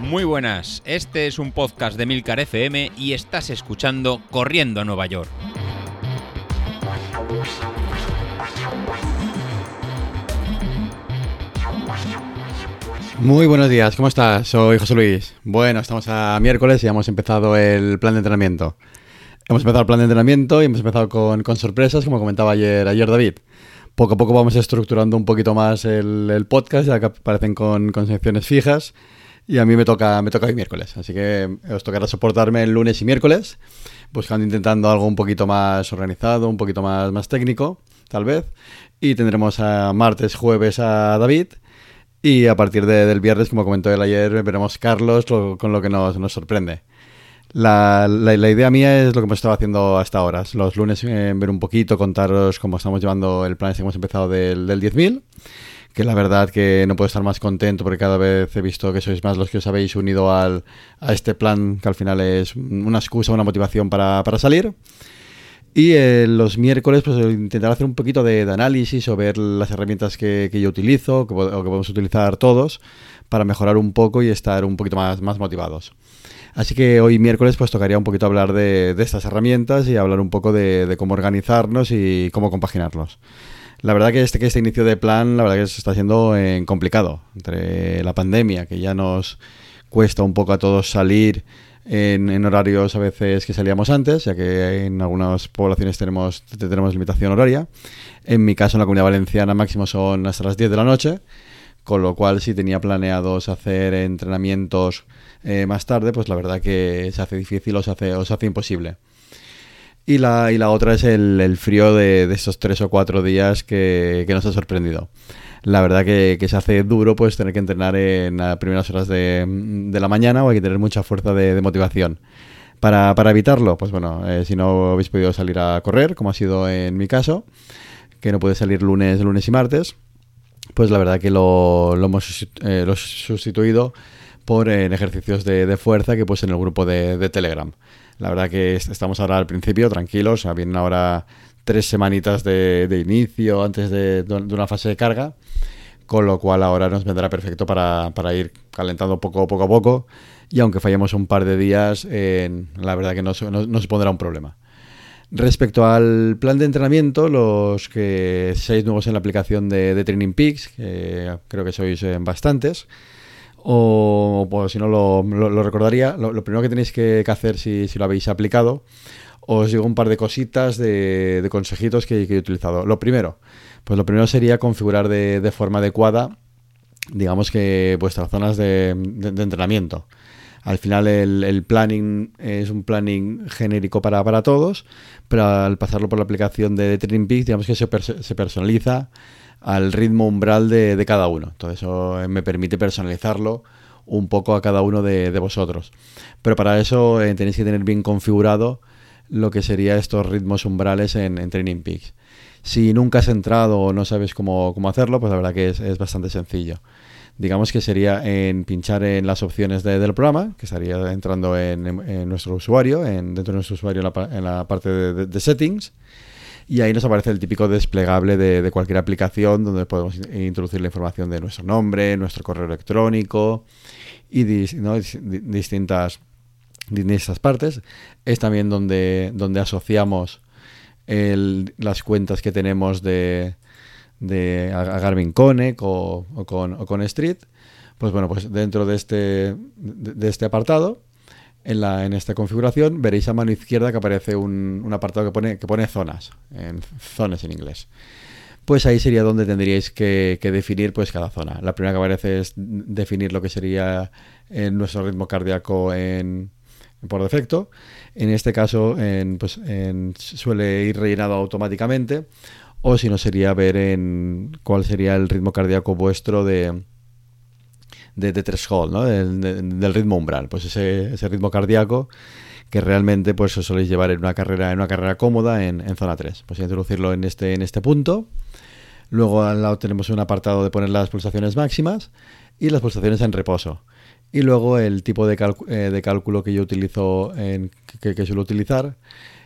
Muy buenas, este es un podcast de Milcar FM y estás escuchando Corriendo a Nueva York. Muy buenos días, ¿cómo estás? Soy José Luis. Bueno, estamos a miércoles y hemos empezado el plan de entrenamiento. Hemos empezado el plan de entrenamiento y hemos empezado con, sorpresas, como comentaba ayer, ayer David. Poco a poco vamos estructurando un poquito más el, podcast, ya que aparecen con, con fijas y a mí me toca, me toca hoy miércoles, así que os tocará soportarme el lunes y miércoles, buscando, intentando algo un poquito más organizado, un poquito más, más técnico, tal vez. Y tendremos a martes, jueves a David. Y a partir del viernes, como comentó él ayer, veremos Carlos con lo que nos, nos sorprende. La, la, idea mía es lo que hemos estado haciendo hasta ahora. Los lunes eh, ver un poquito, contaros cómo estamos llevando el plan que hemos empezado del, del 10.000 que la verdad que no puedo estar más contento porque cada vez he visto que sois más los que os habéis unido al, a este plan que al final es una excusa, una motivación para, para salir. Y eh, los miércoles pues intentar hacer un poquito de, análisis o ver las herramientas que, yo utilizo que, o que podemos utilizar todos para mejorar un poco y estar un poquito más, motivados. Así que hoy miércoles pues tocaría un poquito hablar de, estas herramientas y hablar un poco de, de cómo organizarnos y cómo compaginarlos. La verdad que este, que este inicio de plan, la verdad que se está haciendo eh, complicado. Entre la pandemia, que ya nos cuesta un poco a todos salir en, horarios a veces que salíamos antes, ya que en algunas poblaciones tenemos, tenemos limitación horaria. En mi caso, en la comunidad valenciana, máximo son hasta las 10 de la noche, con lo cual si tenía planeados hacer entrenamientos eh, más tarde, pues la verdad que se hace difícil o se hace, o se hace imposible. Y la, y la otra es el, frío de, de, estos tres o cuatro días que, nos ha sorprendido. La verdad que, se hace duro pues tener que entrenar en las primeras horas de, la mañana o hay que tener mucha fuerza de, motivación. Para, evitarlo, pues bueno, eh, si no habéis podido salir a correr, como ha sido en mi caso, que no puede salir lunes, lunes y martes, pues la verdad que lo, lo hemos eh, sustituido por en ejercicios de, fuerza que pues en el grupo de Telegram. La verdad que estamos ahora al principio, tranquilos, vienen ahora tres semanitas de, inicio antes de, una fase de carga, con lo cual ahora nos vendrá perfecto para, ir calentando poco, a poco y aunque fallemos un par de días, la verdad que no, no, se pondrá un problema. Respecto al plan de entrenamiento, los que seáis nuevos en la aplicación de, Training Peaks, que creo que sois eh, bastantes, o pues, si no lo, recordaría, lo, primero que tenéis que, hacer si, lo habéis aplicado, os digo un par de cositas de, consejitos que, he utilizado. Lo primero, pues lo primero sería configurar de, forma adecuada, digamos que vuestras zonas de, entrenamiento. Al final el, planning es un planning genérico para, para, todos, pero al pasarlo por la aplicación de, Training Peaks, digamos que se, se personaliza al ritmo umbral de, cada uno. Entonces eso me permite personalizarlo un poco a cada uno de, vosotros. Pero para eso eh, tenéis que tener bien configurado lo que sería estos ritmos umbrales en, Training Peaks. Si nunca has entrado o no sabes cómo, hacerlo, pues la verdad que es, bastante sencillo. Digamos que sería en pinchar en las opciones del programa, que estaría entrando en, nuestro usuario, en, dentro de nuestro usuario en la, parte de settings y ahí nos aparece el típico desplegable de, cualquier aplicación donde podemos introducir la información de nuestro nombre, nuestro correo electrónico y distintas, distintas partes. Es también donde, donde asociamos las cuentas que tenemos de, de a Garmin Connect o, con, Street. Pues bueno, pues dentro de este, de este apartado en, la, en esta configuración veréis a mano izquierda que aparece un, apartado que pone, que pone zonas, en zonas en inglés. Pues ahí sería donde tendríais que, definir pues cada zona. La primera que aparece es definir lo que sería eh, nuestro ritmo cardíaco en, por defecto. En este caso pues, suele ir rellenado automáticamente o si no sería ver en cuál sería el ritmo cardíaco vuestro de, de, de threshold, ¿no? del, ritmo umbral, pues ese, ese, ritmo cardíaco que realmente pues os soléis llevar en una carrera, en una carrera cómoda en, en zona 3. Pues introducirlo en este, en este punto. Luego al lado tenemos un apartado de poner las pulsaciones máximas y las pulsaciones en reposo. Y luego el tipo de, eh, de cálculo que yo utilizo, que, suelo utilizar,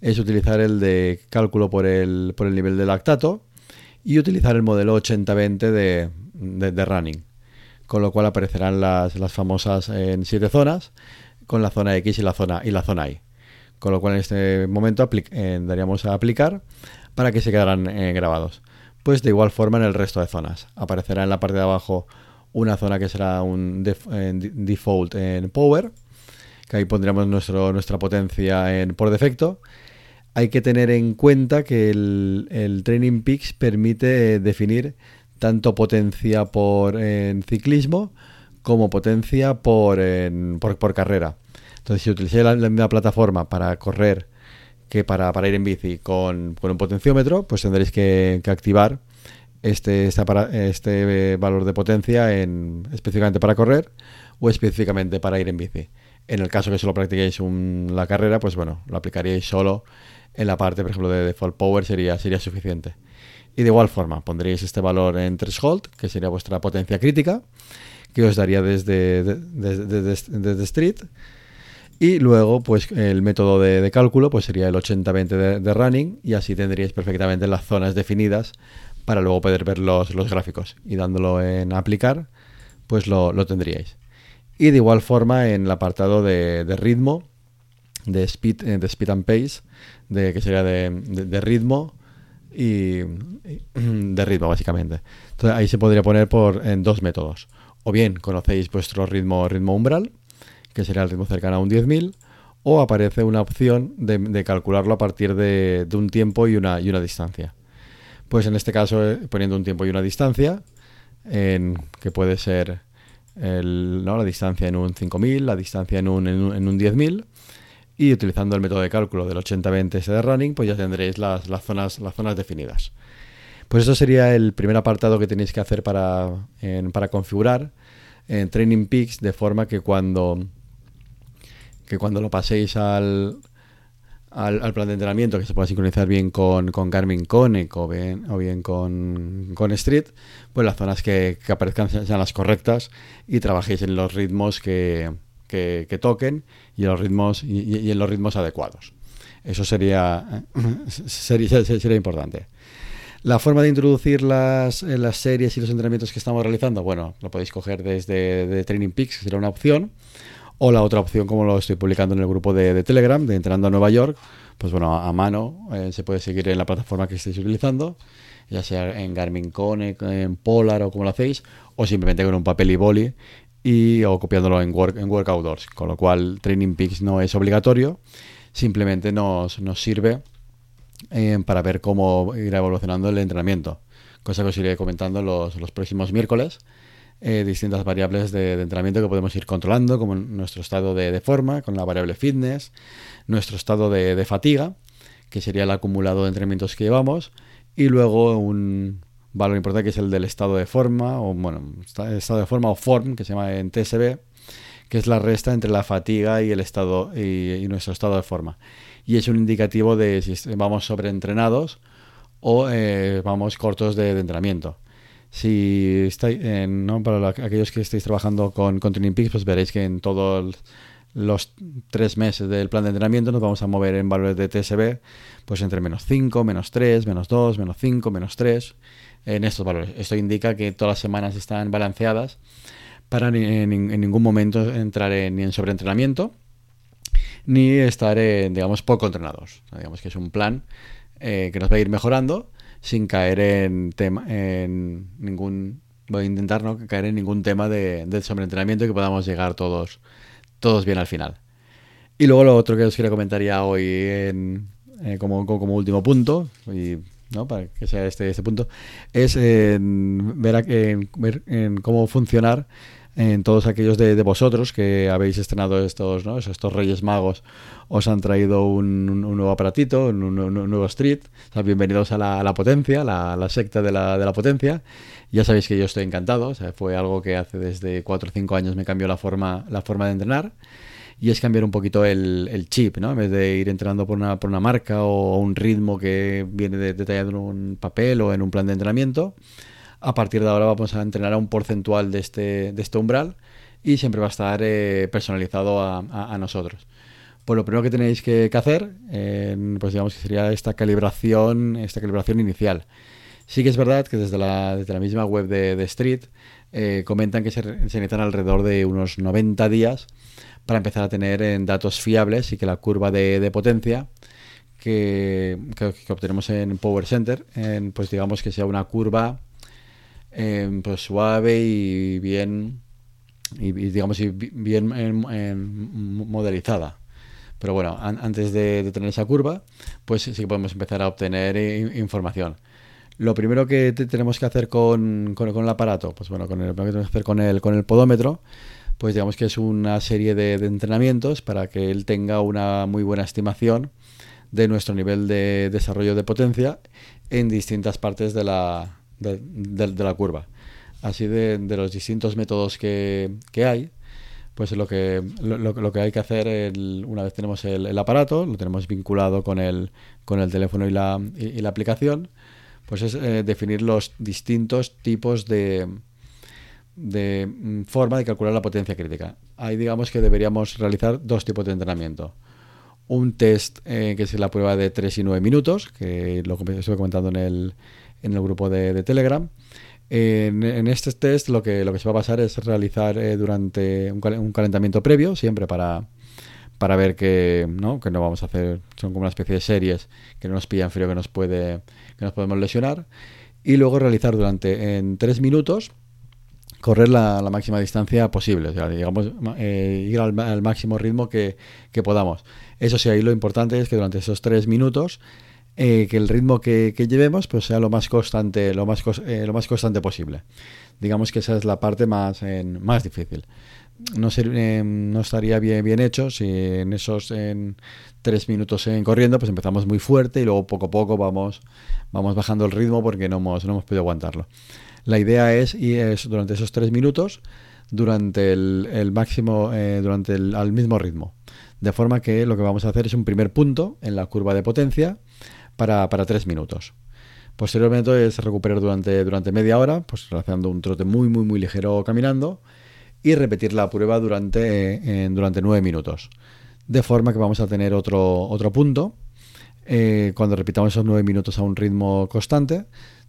es utilizar el de cálculo por el, por el nivel de lactato y utilizar el modelo 80-20 de, de, de running. con lo cual aparecerán las, las famosas en siete zonas, con la zona X y la zona, y la zona Y. Con lo cual en este momento eh, daríamos a aplicar para que se quedaran eh, grabados. Pues de igual forma en el resto de zonas. Aparecerá en la parte de abajo una zona que será un default en power, que ahí pondremos nuestra potencia en, por defecto. Hay que tener en cuenta que el, Training Peaks permite definir tanto potencia por en ciclismo como potencia por, por, carrera. Entonces, si utilizáis la, misma plataforma para correr que para ir en bici con, un potenciómetro, pues tendréis que, activar este, este, valor de potencia en, específicamente para correr o específicamente para ir en bici. En el caso que solo practiquéis la carrera, pues bueno, lo aplicaríais solo en la parte, por ejemplo, de default power sería, sería suficiente. Y de igual forma, pondréis este valor en threshold, que sería vuestra potencia crítica, que os daría desde, desde, street. Y luego, pues el método de, cálculo pues sería el 80-20 de, running y así tendríais perfectamente las zonas definidas para luego poder ver los, los gráficos. Y dándolo en aplicar, pues lo, tendríais. Y de igual forma en el apartado de, ritmo, de speed, eh, de speed and pace, de, que sería de, ritmo, y, de ritmo, básicamente. Entonces ahí se podría poner por en dos métodos. O bien conocéis vuestro ritmo, ritmo umbral, que sería el ritmo cercano a un 10.000, o aparece una opción de, calcularlo a partir de, un tiempo y una, y una distancia. Pues en este caso, eh, poniendo un tiempo y una distancia, en, que puede ser la distancia en un 5.000, la distancia en un, en un, en un 10.000, y utilizando el método de cálculo del 80-20 de running, pues ya tendréis las, zonas, definidas. Pues eso sería el primer apartado que tenéis que hacer para, para configurar en Training Peaks de forma que cuando, que cuando lo paséis al, al, plan de entrenamiento, que se pueda sincronizar bien con, con Garmin Connect o bien, o bien con, con Street, pues las zonas que, que aparezcan sean las correctas y trabajéis en los ritmos que, que, toquen y en los ritmos, y, en los ritmos adecuados. Eso sería, sería, sería, importante. La forma de introducir las, las series y los entrenamientos que estamos realizando, bueno, lo podéis coger desde de Training Peaks, que será una opción. O la otra opción, como lo estoy publicando en el grupo de, Telegram, de Entrenando a Nueva York, pues bueno, a mano eh, se puede seguir en la plataforma que estéis utilizando, ya sea en Garmin Connect, en Polar o como lo hacéis, o simplemente con un papel y boli y, o copiándolo en, work, con lo cual Training Peaks no es obligatorio, simplemente nos, nos sirve eh, para ver cómo irá evolucionando el entrenamiento, cosa que os iré comentando los próximos miércoles. Eh, distintas variables de, entrenamiento que podemos ir controlando, como nuestro estado de, forma, con la variable fitness, nuestro estado de, fatiga, que sería el acumulado de entrenamientos que llevamos, y luego un, valor importante que es el del estado de forma, o bueno, estado de forma o form, que se llama en TSB, que es la resta entre la fatiga y el estado y, nuestro estado de forma. Y es un indicativo de si vamos sobreentrenados o eh, vamos cortos de, entrenamiento. Si estáis, ¿no? para aquellos que estéis trabajando con, con Training Peaks, pues veréis que en todos los tres meses del plan de entrenamiento nos vamos a mover en valores de TSB, pues entre menos 5, menos 3, menos 2, menos 5, menos 3 en estos valores. Esto indica que todas las semanas están balanceadas para en, ningún momento entrar en, ni en sobreentrenamiento ni estar, en, digamos, poco entrenados. digamos que es un plan eh, que nos va a ir mejorando sin caer en, tema, en ningún... Voy a intentar no caer en ningún tema de, de sobreentrenamiento y que podamos llegar todos, todos bien al final. Y luego lo otro que os quería comentar ya hoy en, eh, como, como, último punto, y ¿no? para que sea este, este punto, es ver, ver en cómo funcionar en todos aquellos de, vosotros que habéis estrenado estos, ¿no? estos Reyes Magos, os han traído un, nuevo aparatito, un, nuevo Street. bienvenidos a la, potencia, la, la, secta de la, de la potencia. Ya sabéis que yo estoy encantado, fue algo que hace desde 4 o 5 años me cambió la forma, la forma de entrenar y es cambiar un poquito el, chip, ¿no? En vez de ir entrenando por una, por una marca o un ritmo que viene detallado en un papel o en un plan de entrenamiento, a partir de ahora vamos a entrenar a un porcentual de este, de este umbral y siempre va a estar eh, personalizado a, nosotros. Pues lo primero que tenéis que, hacer, pues digamos que sería esta calibración, esta calibración inicial. Sí que es verdad que desde la, desde la misma web de, Street eh, comentan que se, necesitan alrededor de unos 90 días para empezar a tener en datos fiables y que la curva de, potencia que, obtenemos en Power Center, pues digamos que sea una curva em, pues suave y bien y, digamos bien modelizada. Pero bueno, antes de, tener esa curva, pues sí que podemos empezar a obtener información. Lo primero que tenemos que hacer con, con, el aparato, pues bueno, con el, lo que con el, con el podómetro, pues digamos que es una serie de, entrenamientos para que él tenga una muy buena estimación de nuestro nivel de desarrollo de potencia en distintas partes de la, de, la curva. Así de, los distintos métodos que, que hay, pues lo que, lo, que hay que hacer una vez tenemos el, aparato, lo tenemos vinculado con el, con el teléfono y la, y, la aplicación, pues es eh, definir los distintos tipos de, de mm, forma de calcular la potencia crítica. Ahí digamos que deberíamos realizar dos tipos de entrenamiento. Un test eh, que es la prueba de 3 y 9 minutos, que lo estuve comentando en el, en el grupo de, Telegram, en, este test lo que, lo que se va a pasar es realizar eh, durante un, calentamiento previo, siempre para, para ver que no, que no vamos a hacer, son como una especie de series que no nos pillan frío, que nos puede, que nos podemos lesionar. Y luego realizar durante en tres minutos correr la, máxima distancia posible, o sea, digamos, eh, ir al, máximo ritmo que, que, podamos. Eso sí, ahí lo importante es que durante esos tres minutos eh, que el ritmo que, llevemos pues sea lo más constante, lo más, eh, lo más constante posible. Digamos que esa es la parte más, más difícil. No, eh, no estaría bien, bien hecho si en esos tres minutos en corriendo pues empezamos muy fuerte y luego poco a poco vamos, vamos bajando el ritmo porque no hemos, no hemos podido aguantarlo. La idea es ir durante esos tres minutos durante el máximo, durante el al mismo ritmo. De forma que lo que vamos a hacer es un primer punto en la curva de potencia para, para tres minutos. Posteriormente es recuperar durante, durante media hora, pues realizando un trote muy, muy, muy ligero caminando y repetir la prueba durante, durante nueve minutos. De forma que vamos a tener otro, otro punto. Eh, cuando repitamos esos nueve minutos a un ritmo constante,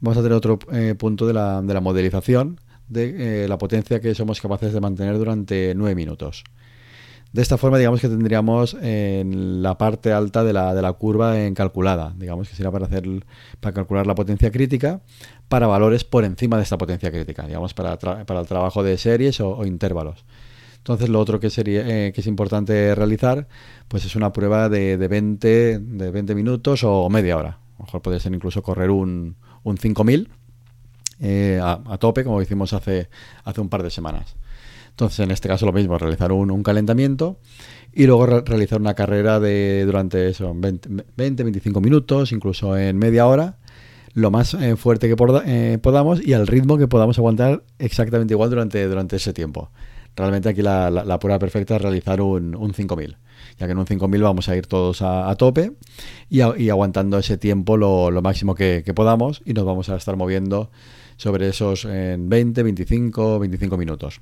vamos a tener otro eh, punto de la, de la, modelización de eh, la potencia que somos capaces de mantener durante nueve minutos. De esta forma, digamos que tendríamos en la parte alta de la, de la curva en calculada, digamos que sería para hacer para calcular la potencia crítica para valores por encima de esta potencia crítica, digamos para, para el trabajo de series o, intervalos. Entonces, lo otro que sería eh, que es importante realizar, pues es una prueba de, de 20 de 20 minutos o media hora. A lo mejor puede ser incluso correr un, un 5000 eh, a, a, tope, como hicimos hace, hace un par de semanas. Entonces, en este caso lo mismo, realizar un, calentamiento y luego realizar una carrera de durante eso, 20, 25 minutos, incluso en media hora, lo más eh, fuerte que eh, podamos y al ritmo que podamos aguantar exactamente igual durante, durante ese tiempo. Realmente aquí la, la, prueba perfecta es realizar un, un 5000, ya que en un 5000 vamos a ir todos a, tope y, aguantando ese tiempo lo, máximo que, que, podamos y nos vamos a estar moviendo sobre esos en 20, 25, 25 minutos.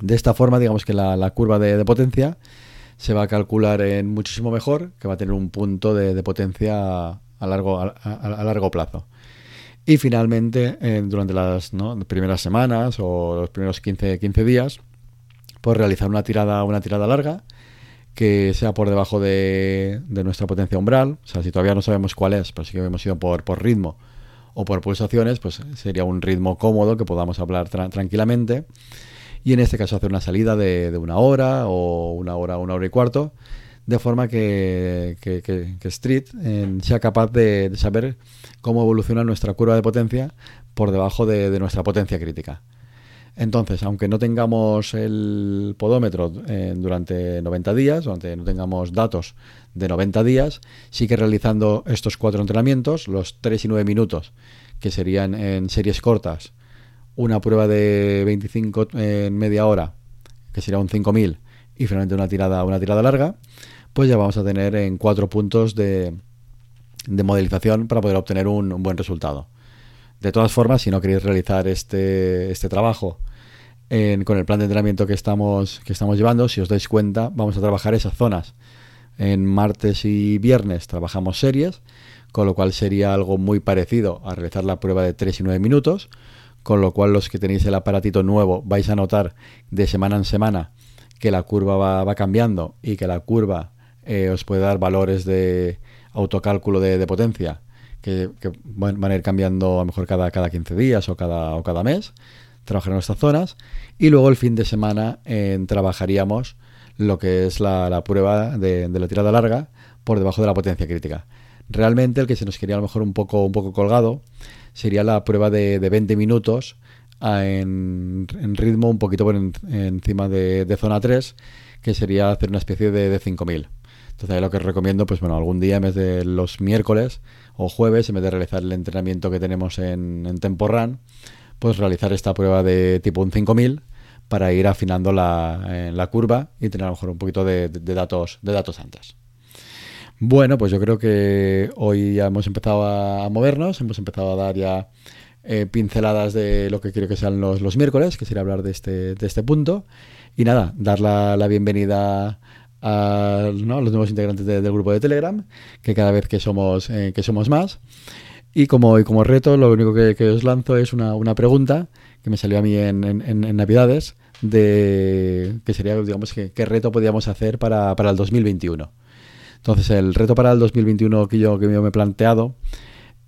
De esta forma, digamos que la, curva de, potencia se va a calcular en muchísimo mejor, que va a tener un punto de, potencia a largo, a, largo plazo. Y finalmente, durante las primeras semanas o los primeros 15, 15 días, pues realizar una tirada, una tirada larga que sea por debajo de, nuestra potencia umbral. O sea, si todavía no sabemos cuál es, pero sí que hemos ido por, por ritmo o por pulsaciones, pues sería un ritmo cómodo que podamos hablar tranquilamente y en este caso hacer una salida de, una hora o una hora, una hora y cuarto, de forma que, Street eh, sea capaz de, saber cómo evoluciona nuestra curva de potencia por debajo de, nuestra potencia crítica. Entonces, aunque no tengamos el podómetro eh, durante 90 días, aunque no tengamos datos de 90 días, sí que realizando estos cuatro entrenamientos, los 3 y 9 minutos, que serían en series cortas, una prueba de 25 en media hora, que será un 5000, y finalmente una tirada, una tirada larga, pues ya vamos a tener en cuatro puntos de, de modelización para poder obtener un, buen resultado. De todas formas, si no queréis realizar este, este trabajo con el plan de entrenamiento que estamos, que estamos llevando, si os dais cuenta, vamos a trabajar esas zonas. En martes y viernes trabajamos series con lo cual sería algo muy parecido a realizar la prueba de 3 y 9 minutos, con lo cual los que tenéis el aparatito nuevo vais a notar de semana en semana que la curva va, cambiando y que la curva eh, os puede dar valores de autocálculo de, potencia que, van a ir cambiando a lo mejor cada, cada 15 días o cada, o cada mes, trabajar en nuestras zonas y luego el fin de semana trabajaríamos lo que es la, prueba de, la tirada larga por debajo de la potencia crítica. Realmente el que se nos quería a lo mejor un poco, un poco colgado sería la prueba de, de 20 minutos en, ritmo un poquito por encima de, zona 3, que sería hacer una especie de, de 5000. Entonces lo que os recomiendo, pues bueno, algún día en vez de los miércoles o jueves, en vez de realizar el entrenamiento que tenemos en, en Tempo Run, pues realizar esta prueba de tipo un 5000 para ir afinando la, la curva y tener a lo mejor un poquito de, datos, de datos antes. Bueno, pues yo creo que hoy ya hemos empezado a movernos, hemos empezado a dar ya eh, pinceladas de lo que quiero que sean los, los miércoles, que sería hablar de este, de este punto. Y nada, dar la, la bienvenida a los nuevos integrantes del grupo de Telegram, que cada vez que somos, eh, que somos más. Y como, y como reto, lo único que, que os lanzo es una, una, pregunta que me salió a mí en, en, en Navidades, de que sería, digamos, que, qué reto podíamos hacer para, para, el 2021. Entonces, el reto para el 2021 que yo, que yo me he planteado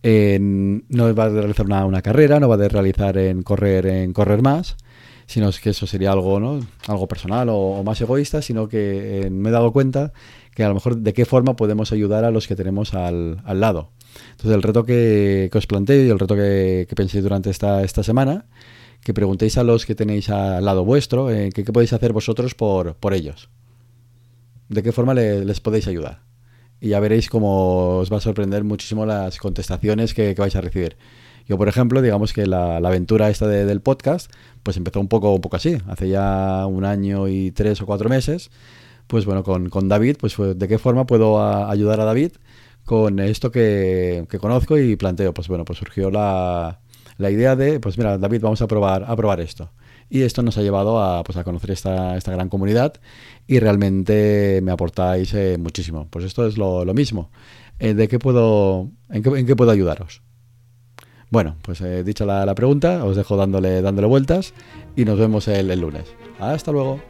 no va a realizar una, carrera, no va a realizar en correr, en correr más, sino que eso sería algo, ¿no? algo personal o, más egoísta, sino que eh, me he dado cuenta que a lo mejor de qué forma podemos ayudar a los que tenemos al, al lado. Entonces el reto que, os planteo y el reto que, que penséis durante esta, esta semana, que preguntéis a los que tenéis al lado vuestro, eh, qué podéis hacer vosotros por, por ellos. ¿De qué forma les podéis ayudar? Y ya veréis cómo os va a sorprender muchísimo las contestaciones que, vais a recibir. Yo, por ejemplo, digamos que la, aventura esta del podcast, pues empezó un poco, un poco así, hace ya un año y tres o cuatro meses, pues bueno, con, con David, pues de qué forma puedo ayudar a David con esto que, que, conozco y planteo. Pues bueno, pues surgió la, la idea de, pues mira, David, vamos a probar, a probar esto. Y esto nos ha llevado a, pues, a conocer esta, esta gran comunidad y realmente me aportáis eh, muchísimo. Pues esto es lo, mismo. Eh, ¿De qué puedo, en qué, puedo ayudaros? Bueno, pues he dicho la, la, pregunta, os dejo dándole, dándole vueltas y nos vemos el lunes. Hasta luego.